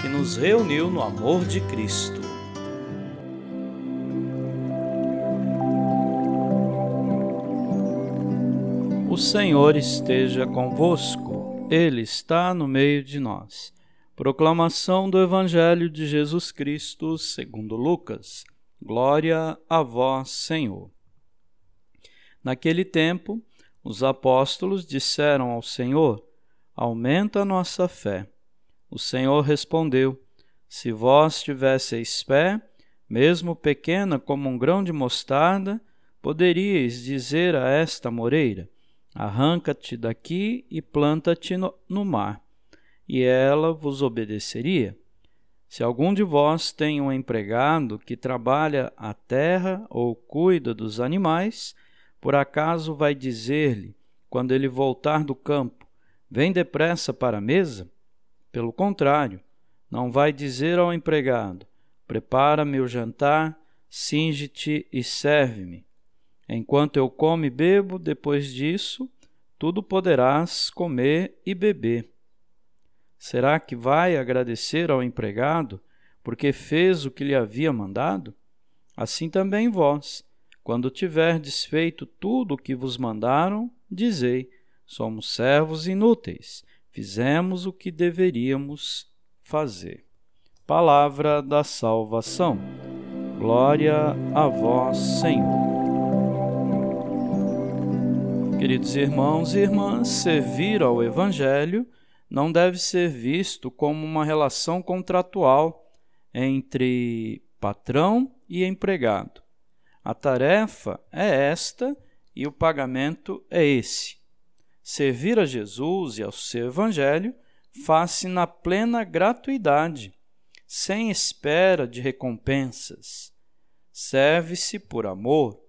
que nos reuniu no amor de Cristo. O Senhor esteja convosco, Ele está no meio de nós. Proclamação do Evangelho de Jesus Cristo, segundo Lucas. Glória a vós, Senhor. Naquele tempo, os apóstolos disseram ao Senhor: Aumenta a nossa fé. O Senhor respondeu: Se vós tivesseis fé, mesmo pequena como um grão de mostarda, poderíeis dizer a esta moreira: Arranca-te daqui e planta-te no, no mar, e ela vos obedeceria. Se algum de vós tem um empregado que trabalha a terra ou cuida dos animais, por acaso vai dizer-lhe, quando ele voltar do campo, Vem depressa para a mesa? Pelo contrário, não vai dizer ao empregado: Prepara-me o jantar, cinge-te e serve-me. Enquanto eu como e bebo, depois disso, tudo poderás comer e beber. Será que vai agradecer ao empregado porque fez o que lhe havia mandado? Assim também vós, quando tiverdes feito tudo o que vos mandaram, dizei: Somos servos inúteis fizemos o que deveríamos fazer. Palavra da salvação. Glória a vós, Senhor. Queridos irmãos e irmãs, servir ao Evangelho não deve ser visto como uma relação contratual entre patrão e empregado. A tarefa é esta e o pagamento é esse. Servir a Jesus e ao seu Evangelho faz-se na plena gratuidade, sem espera de recompensas. Serve-se por amor.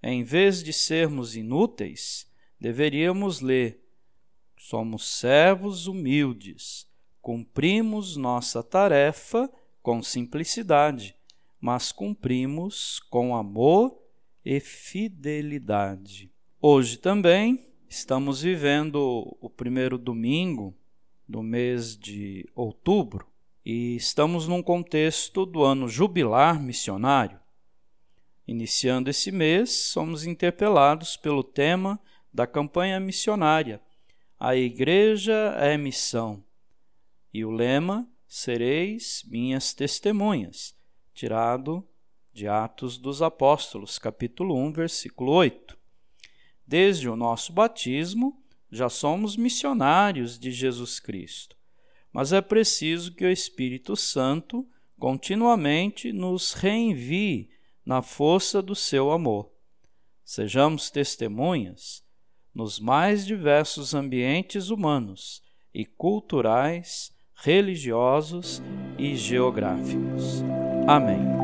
Em vez de sermos inúteis, deveríamos ler: Somos servos humildes, cumprimos nossa tarefa com simplicidade, mas cumprimos com amor e fidelidade. Hoje também Estamos vivendo o primeiro domingo do mês de outubro e estamos num contexto do ano jubilar missionário. Iniciando esse mês, somos interpelados pelo tema da campanha missionária A Igreja é Missão. E o lema Sereis minhas testemunhas, tirado de Atos dos Apóstolos, capítulo 1, versículo 8. Desde o nosso batismo, já somos missionários de Jesus Cristo. Mas é preciso que o Espírito Santo continuamente nos reenvie na força do seu amor. Sejamos testemunhas nos mais diversos ambientes humanos e culturais, religiosos e geográficos. Amém.